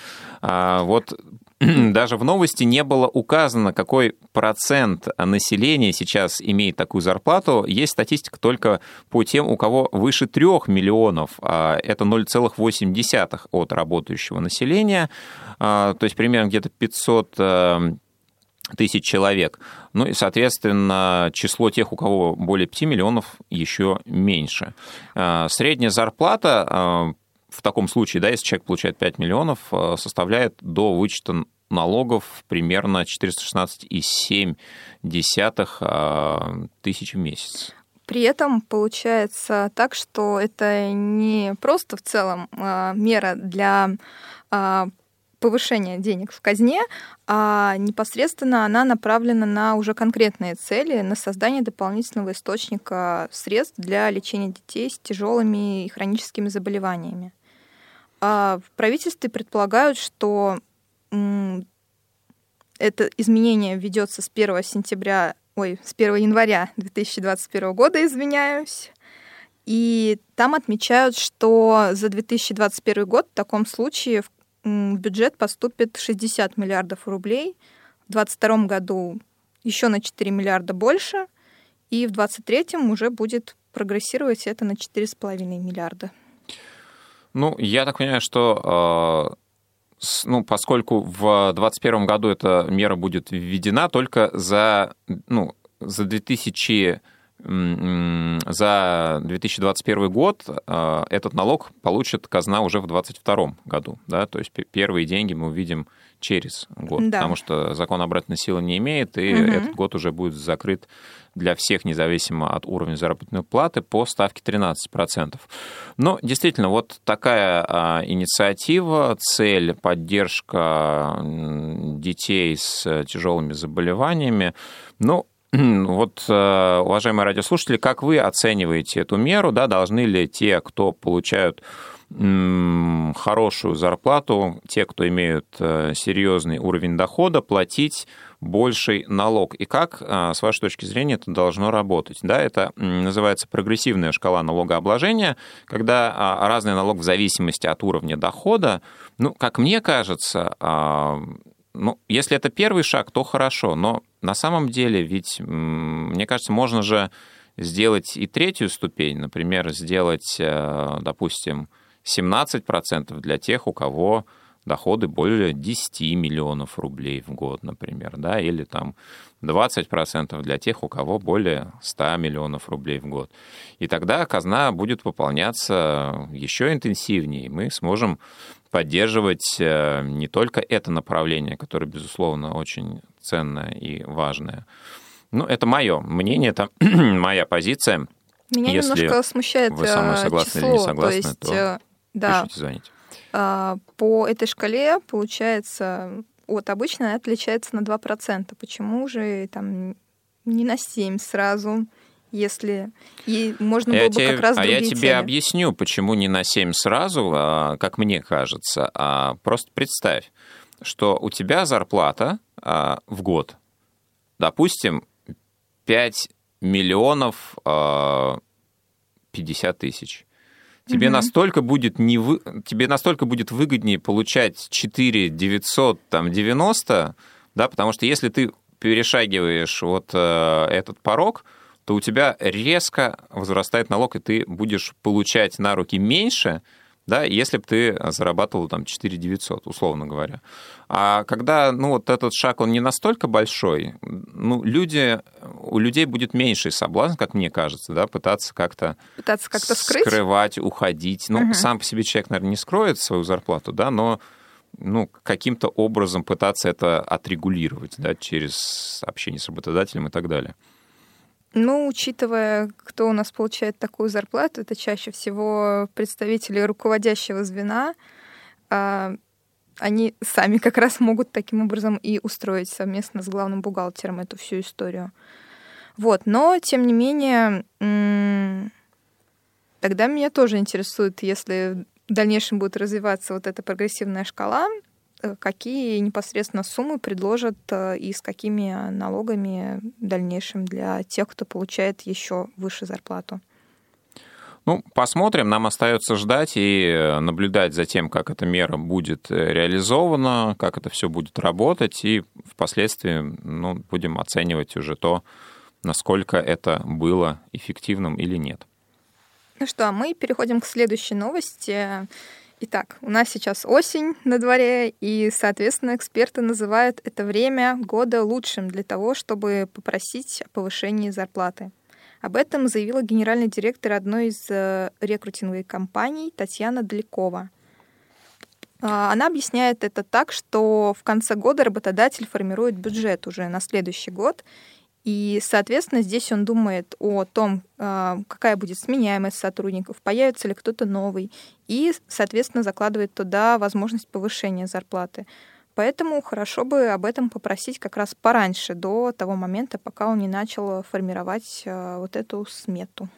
А вот даже в новости не было указано, какой процент населения сейчас имеет такую зарплату. Есть статистика только по тем, у кого выше 3 миллионов. А это 0,8 от работающего населения. А, то есть примерно где-то 500 э, тысяч человек. Ну и, соответственно, число тех, у кого более 5 миллионов, еще меньше. А, средняя зарплата в таком случае, да, если человек получает 5 миллионов, э, составляет до вычета налогов примерно 416,7 э, тысяч в месяц. При этом получается так, что это не просто в целом э, мера для повышения денег в казне, а непосредственно она направлена на уже конкретные цели, на создание дополнительного источника средств для лечения детей с тяжелыми и хроническими заболеваниями. А в правительстве предполагают, что это изменение ведется с 1 сентября, ой, с 1 января 2021 года, извиняюсь. И там отмечают, что за 2021 год в таком случае в бюджет поступит 60 миллиардов рублей, в 2022 году еще на 4 миллиарда больше, и в 2023 уже будет прогрессировать это на 4,5 миллиарда. Ну, я так понимаю, что э, ну, поскольку в 2021 году эта мера будет введена только за, ну, за 2000 за 2021 год э, этот налог получит казна уже в 2022 году. Да? То есть первые деньги мы увидим через год, да. потому что закон обратной силы не имеет, и угу. этот год уже будет закрыт для всех, независимо от уровня заработной платы, по ставке 13%. Но действительно, вот такая а, инициатива, цель поддержка детей с тяжелыми заболеваниями, ну, вот, э, уважаемые радиослушатели, как вы оцениваете эту меру? Да, должны ли те, кто получают хорошую зарплату, те, кто имеют э, серьезный уровень дохода, платить больший налог. И как, э, с вашей точки зрения, это должно работать? Да, это называется прогрессивная шкала налогообложения, когда а, разный налог в зависимости от уровня дохода, ну, как мне кажется, а, ну, если это первый шаг, то хорошо, но на самом деле ведь, мне кажется, можно же сделать и третью ступень, например, сделать, э, допустим, 17% для тех, у кого доходы более 10 миллионов рублей в год, например, да, или там 20% для тех, у кого более 100 миллионов рублей в год. И тогда казна будет пополняться еще интенсивнее, мы сможем поддерживать э, не только это направление, которое, безусловно, очень ценное и важное. Ну, это мое мнение, это моя позиция. Меня Если немножко смущает вы со мной э, согласны число, или не согласны, то, есть, то э, да, пишите, звоните. А, по этой шкале, получается, от обычной отличается на 2%. Почему же там не на 7 сразу? если и можно было я бы тебе, как раз А я тебе темы. объясню, почему не на 7 сразу, а, как мне кажется. А просто представь, что у тебя зарплата а, в год, допустим, 5 миллионов а, 50 тысяч. Тебе Мгм. настолько будет не вы... тебе настолько будет выгоднее получать 4 900 там 90, да, потому что если ты перешагиваешь вот э, этот порог, то у тебя резко возрастает налог, и ты будешь получать на руки меньше, да, если бы ты зарабатывал там 4 900, условно говоря. А когда, ну, вот этот шаг, он не настолько большой, ну, люди, у людей будет меньший соблазн, как мне кажется, да, пытаться как-то Пытаться как-то скрыть. скрывать, уходить. Ну, Мгм. сам по себе человек, наверное, не скроет свою зарплату, да, но ну, каким-то образом пытаться это отрегулировать, да, через общение с работодателем и так далее. Ну, учитывая, кто у нас получает такую зарплату, это чаще всего представители руководящего звена. а, Они сами как раз могут таким образом и устроить совместно с главным бухгалтером эту всю историю. Вот, но тем не менее, тогда меня тоже интересует, если в дальнейшем будет развиваться вот эта прогрессивная шкала, какие непосредственно суммы предложат э, и с какими налогами в дальнейшем для тех, кто получает еще выше зарплату. Ну, посмотрим, нам остается ждать и э, наблюдать за тем, как эта мера будет э, реализована, как это все будет работать, и впоследствии ну, будем оценивать уже то, насколько это было эффективным или нет. Ну что, а мы переходим к следующей новости. Итак, у нас сейчас осень на дворе, и, соответственно, эксперты называют это время года лучшим для того, чтобы попросить о повышении зарплаты. Об этом заявила генеральный директор одной из э, рекрутинговых компаний Татьяна Далекова. А, Она объясняет это так, что в конце года работодатель формирует бюджет уже на следующий год, и, соответственно, здесь он думает о том, а, какая будет сменяемость сотрудников, появится ли кто-то новый, и, соответственно, закладывает туда возможность повышения зарплаты. Поэтому хорошо бы об этом попросить как раз пораньше, до того момента, пока он не начал формировать а, вот эту смету.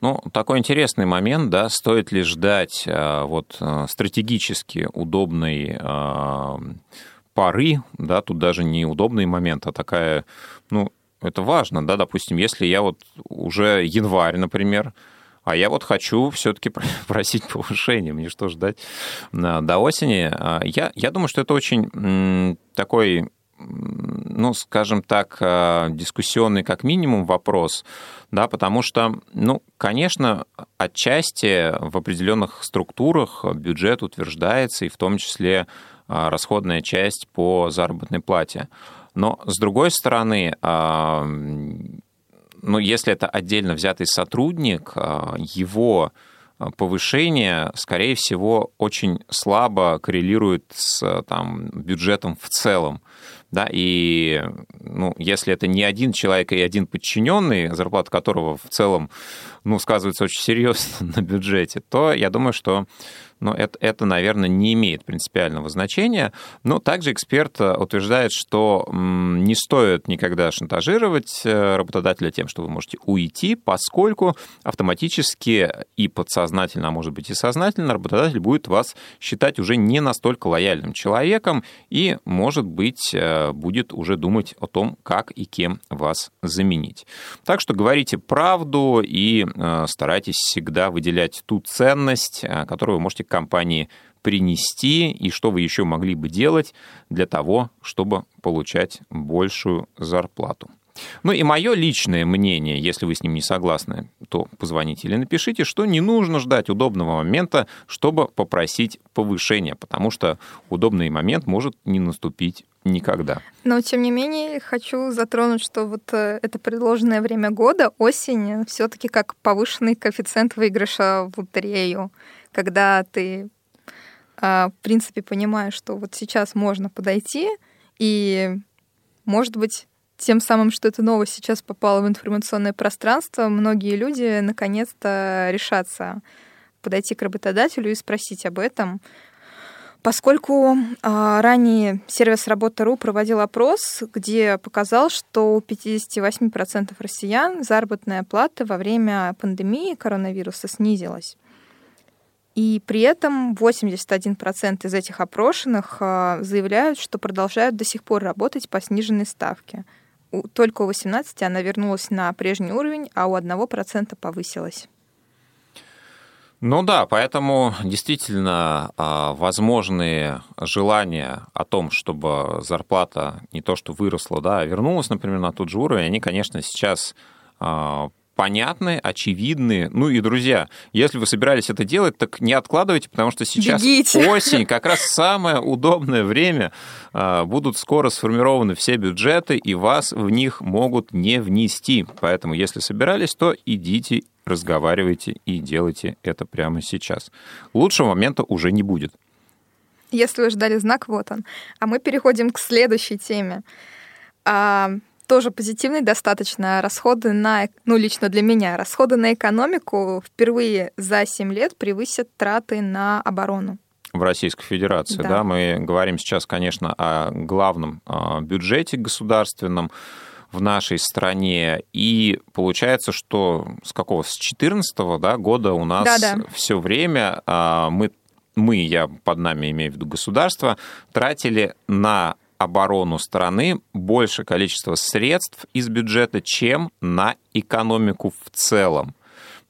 Ну, такой интересный момент, да, стоит ли ждать а, вот стратегически удобной поры, да, тут даже не удобный момент, а такая, ну, это важно, да, допустим, если я вот уже январь, например, а я вот хочу все-таки просить повышения. Мне что ждать а, до осени? А, Я, я думаю, что это очень такой, ну, скажем так, а, дискуссионный как минимум вопрос, да, потому что, ну, конечно, отчасти в определенных структурах бюджет утверждается, и в том числе расходная часть по заработной плате. Но, с другой стороны, а, ну, если это отдельно взятый сотрудник, а, его повышение, скорее всего, очень слабо коррелирует с там, бюджетом в целом. Да, и ну, если это не один человек и один подчиненный, зарплата которого в целом ну, сказывается очень серьезно на бюджете, то я думаю, что ну, это, это, наверное, не имеет принципиального значения. Но также эксперт утверждает, что не стоит никогда шантажировать работодателя тем, что вы можете уйти, поскольку автоматически и подсознательно, а может быть и сознательно, работодатель будет вас считать уже не настолько лояльным человеком и, может быть, будет уже думать о том, как и кем вас заменить. Так что говорите правду и старайтесь всегда выделять ту ценность, которую вы можете компании принести и что вы еще могли бы делать для того, чтобы получать большую зарплату. Ну и мое личное мнение, если вы с ним не согласны, то позвоните или напишите, что не нужно ждать удобного момента, чтобы попросить повышения, потому что удобный момент может не наступить никогда. Но, тем не менее, хочу затронуть, что вот это предложенное время года, осень, все таки как повышенный коэффициент выигрыша в лотерею, когда ты, в принципе, понимаешь, что вот сейчас можно подойти, и, может быть, тем самым, что эта новость сейчас попала в информационное пространство, многие люди наконец-то решатся подойти к работодателю и спросить об этом. Поскольку э, ранее сервис Работа.ру проводил опрос, где показал, что у 58% россиян заработная плата во время пандемии коронавируса снизилась. И при этом 81% из этих опрошенных э, заявляют, что продолжают до сих пор работать по сниженной ставке. Только у 18 она вернулась на прежний уровень, а у 1% повысилась. Ну да, поэтому действительно а, возможные желания о том, чтобы зарплата не то что выросла, да, а вернулась, например, на тот же уровень, они, конечно, сейчас а, понятны, очевидны. Ну и, друзья, если вы собирались это делать, так не откладывайте, потому что сейчас Бегите. осень, как раз самое удобное время. А, будут скоро сформированы все бюджеты, и вас в них могут не внести. Поэтому, если собирались, то идите разговаривайте и делайте это прямо сейчас. Лучшего момента уже не будет. Если вы ждали знак, вот он. А мы переходим к следующей теме. Тоже позитивный достаточно. Расходы на, ну, лично для меня, расходы на экономику впервые за 7 лет превысят траты на оборону в Российской Федерации. Да. да, мы говорим сейчас, конечно, о главном а, бюджете государственном в нашей стране. И получается, что с какого? С 14 да, года у нас Да-да. все время а, мы, мы, я под нами имею в виду государство, тратили на оборону страны больше количества средств из бюджета, чем на экономику в целом.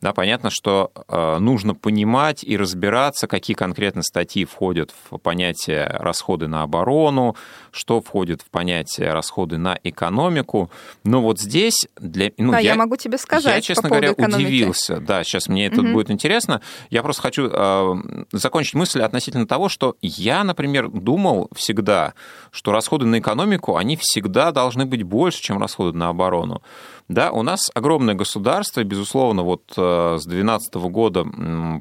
Да, понятно, что э, нужно понимать и разбираться, какие конкретно статьи входят в понятие расходы на оборону, что входит в понятие расходы на экономику. Но вот здесь для, ну, да, я, я могу тебе сказать. Я, честно по говоря, экономики. удивился. Да, сейчас мне это угу. будет интересно. Я просто хочу э, закончить мысль относительно того, что я, например, думал всегда, что расходы на экономику они всегда должны быть больше, чем расходы на оборону. Да, у нас огромное государство, безусловно, вот э, с 2012 года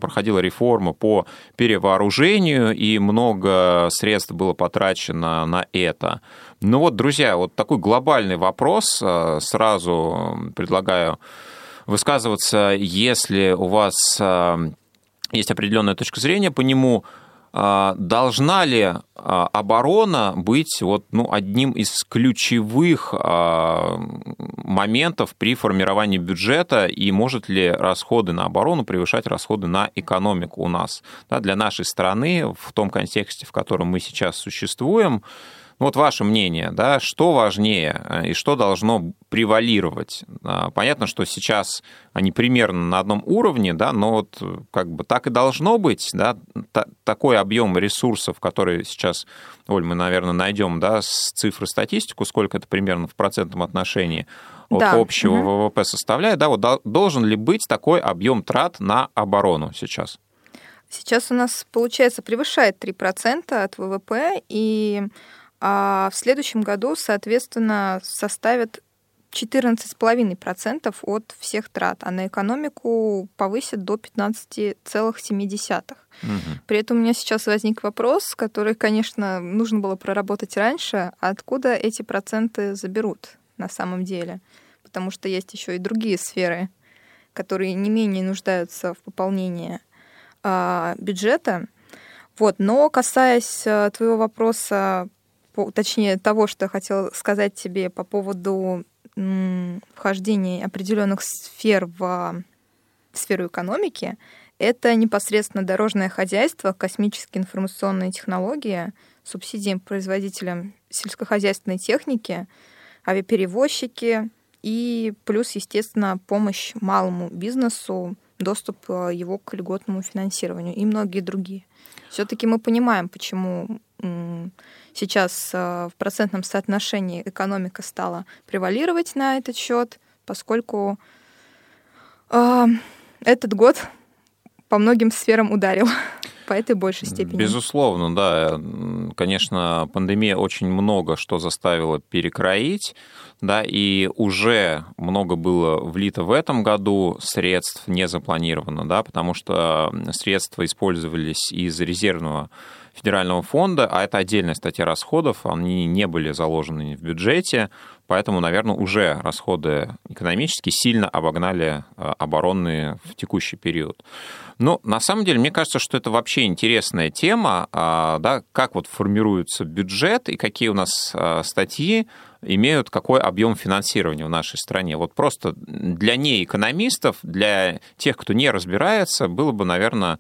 проходила реформа по перевооружению, и много средств было потрачено на это. Ну вот, друзья, вот такой глобальный вопрос э, сразу предлагаю высказываться, если у вас э, есть определенная точка зрения по нему, должна ли а, оборона быть вот, ну, одним из ключевых а, моментов при формировании бюджета, и может ли расходы на оборону превышать расходы на экономику у нас? Да, для нашей страны, в том контексте, в котором мы сейчас существуем, ну, вот ваше мнение, да, что важнее э, и что должно превалировать? А, понятно, что сейчас они примерно на одном уровне, да, но вот э, как бы так и должно быть, да, такой объем ресурсов, который сейчас, Оль, мы, наверное, найдем, да, с цифры статистику, сколько это примерно в процентном отношении от да. общего угу. ВВП составляет, да, вот должен ли быть такой объем трат на оборону сейчас? Сейчас у нас, получается, превышает 3% от ВВП, и а в следующем году, соответственно, составит 14,5% от всех трат, а на экономику повысит до 15,7%. Угу. При этом у меня сейчас возник вопрос, который, конечно, нужно было проработать раньше, откуда эти проценты заберут на самом деле? Потому что есть еще и другие сферы, которые не менее нуждаются в пополнении а, бюджета. Вот. Но касаясь а, твоего вопроса точнее того, что я хотела сказать тебе по поводу вхождения определенных сфер в сферу экономики, это непосредственно дорожное хозяйство, космические информационные технологии, субсидии производителям сельскохозяйственной техники, авиаперевозчики и плюс, естественно, помощь малому бизнесу, доступ э, его к льготному финансированию и многие другие. Все-таки мы понимаем, почему сейчас э, в процентном соотношении экономика стала превалировать на этот счет, поскольку э, этот год по многим сферам ударил по этой большей степени. Безусловно, да. Конечно, пандемия очень много что заставила перекроить, да, и уже много было влито в этом году средств не запланировано, да, потому что средства использовались из резервного федерального фонда, а это отдельная статья расходов, они не были заложены в бюджете, Поэтому, наверное, уже расходы экономически сильно обогнали э, оборонные в текущий период. Но на самом деле, мне кажется, что это вообще интересная тема, а, да, как вот формируется бюджет и какие у нас э, статьи имеют какой объем финансирования в нашей стране. Вот просто для неэкономистов, для тех, кто не разбирается, было бы, наверное,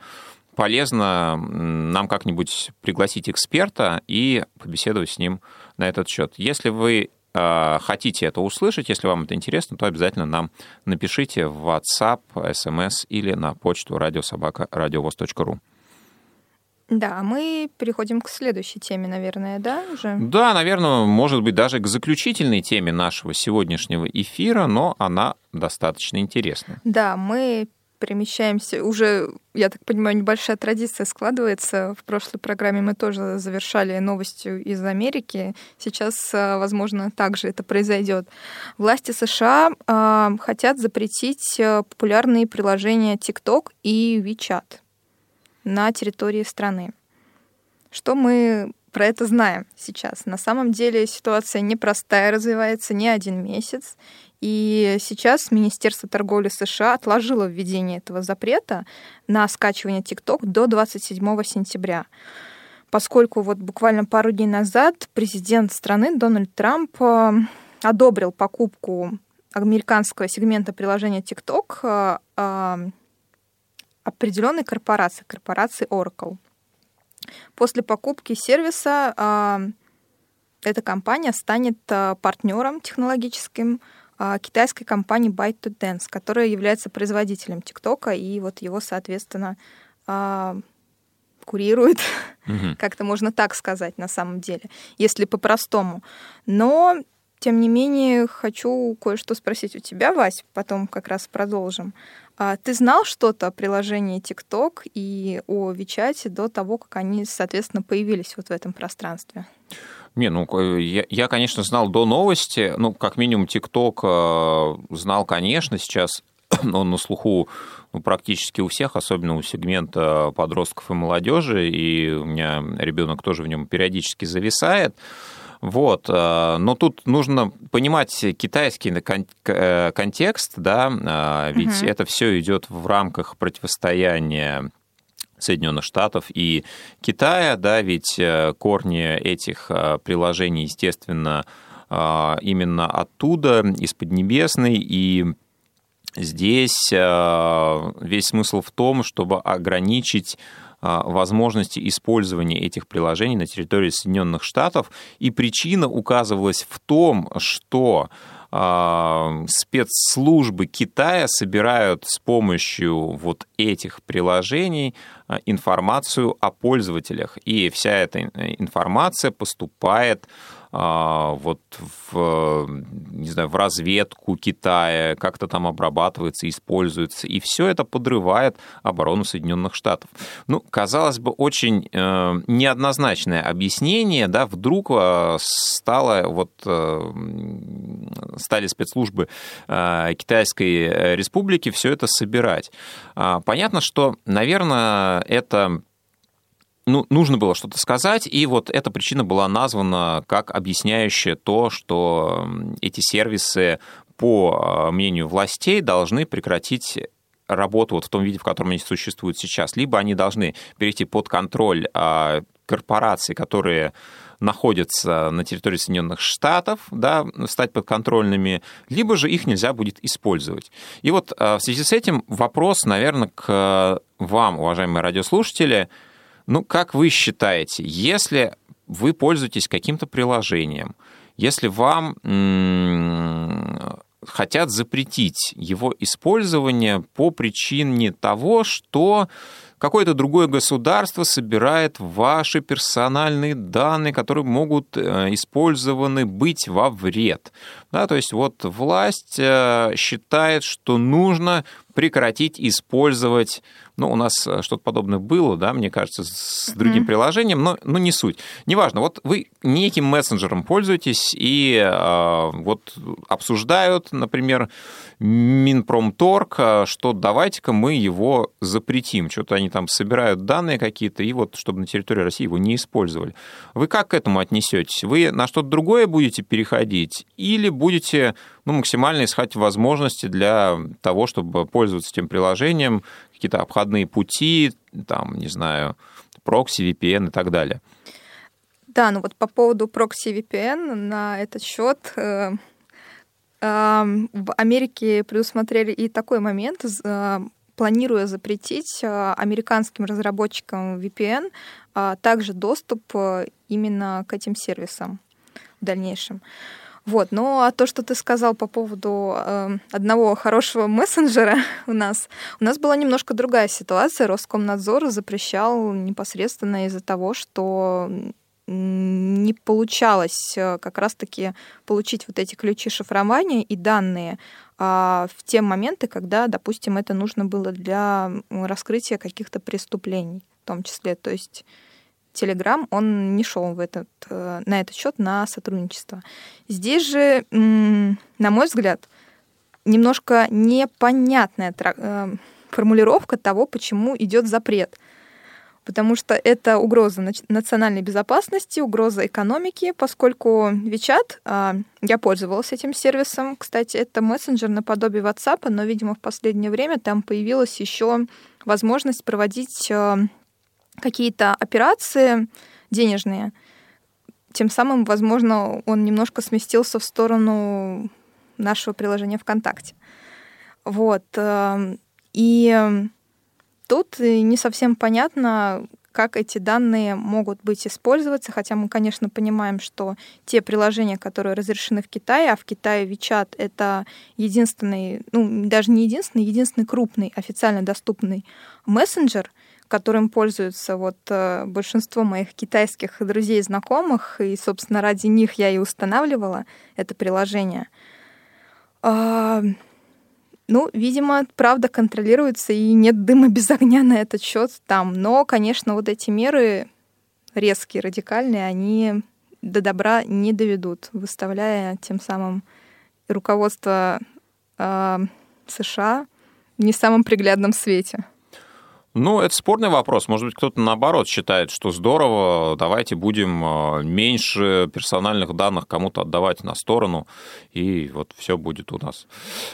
полезно нам как-нибудь пригласить эксперта и побеседовать с ним на этот счет. Если вы э, хотите это услышать, если вам это интересно, то обязательно нам напишите в WhatsApp, SMS или на почту радиособака.радиовоз.ру. Да, мы переходим к следующей теме, наверное, да, уже? Да, наверное, может быть, даже к заключительной теме нашего сегодняшнего эфира, но она достаточно интересна. Да, мы перемещаемся. Уже, я так понимаю, небольшая традиция складывается. В прошлой программе мы тоже завершали новостью из Америки. Сейчас, а, возможно, также это произойдет. Власти США э, хотят запретить а, популярные приложения TikTok и WeChat на территории страны. Что мы про это знаем сейчас? На самом деле ситуация непростая, развивается не один месяц. И сейчас Министерство торговли США отложило введение этого запрета на скачивание TikTok до 27 сентября. Поскольку вот буквально пару дней назад президент страны Дональд Трамп э, одобрил покупку американского сегмента приложения TikTok э, э, определенной корпорации, корпорации Oracle. После покупки сервиса э, эта компания станет э, партнером технологическим э, китайской компании Byte2Dance, которая является производителем ТикТока, и вот его, соответственно, э, курирует, mm-hmm. как-то можно так сказать на самом деле, если по-простому. Но, тем не менее, хочу кое-что спросить у тебя, Вась, потом как раз продолжим. А ты знал что-то о приложении TikTok и о Вичате до того, как они, соответственно, появились вот в этом пространстве? Не, ну, я, я, конечно, знал до новости, ну, как минимум, TikTok э, знал, конечно, сейчас он на слуху ну, практически у всех, особенно у сегмента подростков и молодежи, и у меня ребенок тоже в нем периодически зависает. Вот. Э, но тут нужно понимать китайский э, контекст, да, э, ведь угу. это все идет в рамках противостояния Соединенных Штатов и Китая, да, ведь корни этих приложений, естественно, именно оттуда, из Поднебесной, и здесь весь смысл в том, чтобы ограничить возможности использования этих приложений на территории Соединенных Штатов. И причина указывалась в том, что а, спецслужбы Китая собирают с помощью вот этих приложений а, информацию о пользователях. И вся эта информация поступает а, вот в, не знаю, в разведку Китая, как-то там обрабатывается, используется, и все это подрывает оборону Соединенных Штатов. Ну, казалось бы, очень э, неоднозначное объяснение, да, вдруг э, стало вот э, стали спецслужбы Китайской Республики все это собирать. А, понятно, что, наверное, это ну, нужно было что-то сказать, и вот эта причина была названа как объясняющая то, что эти сервисы, по а, мнению властей, должны прекратить работу вот в том виде, в котором они существуют сейчас. Либо они должны перейти под контроль а, корпораций, которые находятся на территории Соединенных Штатов, да, стать подконтрольными, либо же их нельзя будет использовать. И вот а, в связи с этим вопрос, наверное, к вам, уважаемые радиослушатели, ну, как вы считаете, если вы пользуетесь каким-то приложением, если вам хотят запретить его использование по причине того, что какое-то другое государство собирает ваши персональные данные, которые могут э, использованы быть во вред. Да, то есть вот власть э, считает, что нужно прекратить использовать ну, у нас э, что-то подобное было, да, мне кажется, с другим mm-hmm. приложением, но, но не суть. Неважно, вот вы неким мессенджером пользуетесь и э, вот обсуждают, например, Минпромторг, э, что давайте-ка мы его запретим. Что-то они там собирают данные какие-то, и вот чтобы на территории России его не использовали. Вы как к этому отнесетесь? Вы на что-то другое будете переходить или будете ну, максимально искать возможности для того, чтобы пользоваться этим приложением, какие-то обходные пути, там, не знаю, прокси, VPN и так далее? Да, ну вот по поводу прокси VPN на этот счет э, в Америке предусмотрели и такой момент, э, планируя запретить э, американским разработчикам VPN а также доступ именно к этим сервисам в дальнейшем. Вот, ну а то, что ты сказал по поводу э, одного хорошего мессенджера у нас, у нас была немножко другая ситуация. Роскомнадзор запрещал непосредственно из-за того, что не получалось э, как раз-таки получить вот эти ключи шифрования и данные а, в те моменты, когда, допустим, это нужно было для раскрытия каких-то преступлений в том числе. То есть Telegram, он не шел в этот, э, на этот счет на сотрудничество. Здесь же, на мой взгляд, немножко непонятная э, формулировка того, почему идет запрет. Потому что это угроза национальной безопасности, угроза экономики, поскольку WeChat, а, я пользовалась этим сервисом, кстати, это мессенджер наподобие WhatsApp, но, видимо, в последнее время там появилась еще возможность проводить а, какие-то операции денежные. Тем самым, возможно, он немножко сместился в сторону нашего приложения ВКонтакте. Вот. А, и Тут не совсем понятно, как эти данные могут быть использоваться, хотя мы, конечно, понимаем, что те приложения, которые разрешены в Китае, а в Китае WeChat — это единственный, ну, даже не единственный, единственный крупный официально доступный мессенджер, которым пользуются вот э, большинство моих китайских друзей и знакомых, и, собственно, ради них я и устанавливала это приложение. А, ну, видимо, правда контролируется, и нет дыма без огня на этот счет там. Но, конечно, вот эти меры резкие, радикальные, они до добра не доведут, выставляя тем самым руководство э, США в не самом приглядном свете. Ну, это спорный вопрос. Может быть, кто-то наоборот считает, что здорово, давайте будем а, меньше персональных данных кому-то отдавать на сторону, и вот все будет у нас.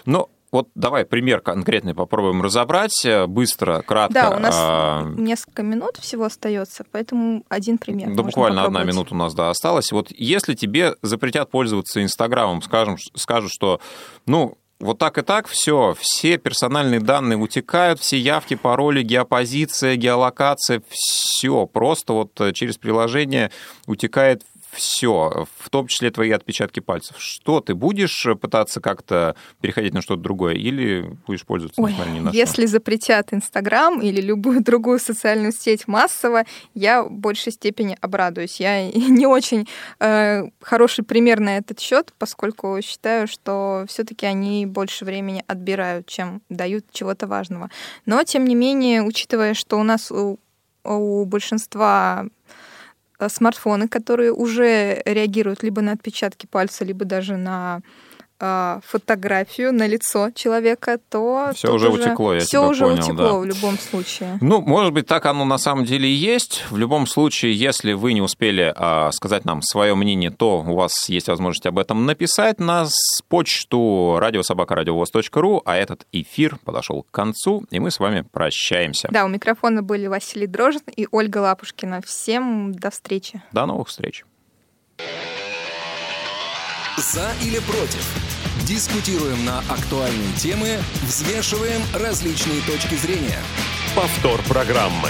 Но вот давай пример конкретный попробуем разобрать э, быстро, кратко. Да, у нас а... несколько минут всего остается, поэтому один пример. Да, буквально одна минута у нас да, осталась. Вот если тебе запретят пользоваться Инстаграмом, скажем, скажут, что ну, вот так и так все, все персональные данные утекают, все явки, пароли, геопозиция, геолокация, все просто вот э, через приложение утекает все, в том числе твои отпечатки пальцев. Что ты будешь пытаться как-то переходить на что-то другое или будешь пользоваться Ой, ни на Если что? запретят Инстаграм или любую другую социальную сеть массово, я в большей степени обрадуюсь. Я не очень э, хороший пример на этот счет, поскольку считаю, что все-таки они больше времени отбирают, чем дают чего-то важного. Но, тем не менее, учитывая, что у нас у, у большинства Э, смартфоны, которые уже реагируют либо на отпечатки пальца, либо даже на а, фотографию на лицо человека, то все уже утекло, я все уже понял, утекло да. в любом случае. Ну, может быть, так оно на самом деле и есть. В любом случае, если вы не успели а, сказать нам свое мнение, то у вас есть возможность об этом написать на почту радиособакарадиовоз.ру, а этот эфир подошел к концу, и мы с вами прощаемся. Да, у микрофона были Василий Дрожин и Ольга Лапушкина. Всем до встречи. До новых встреч. За или против? Дискутируем на актуальные темы, взвешиваем различные точки зрения. Повтор программы.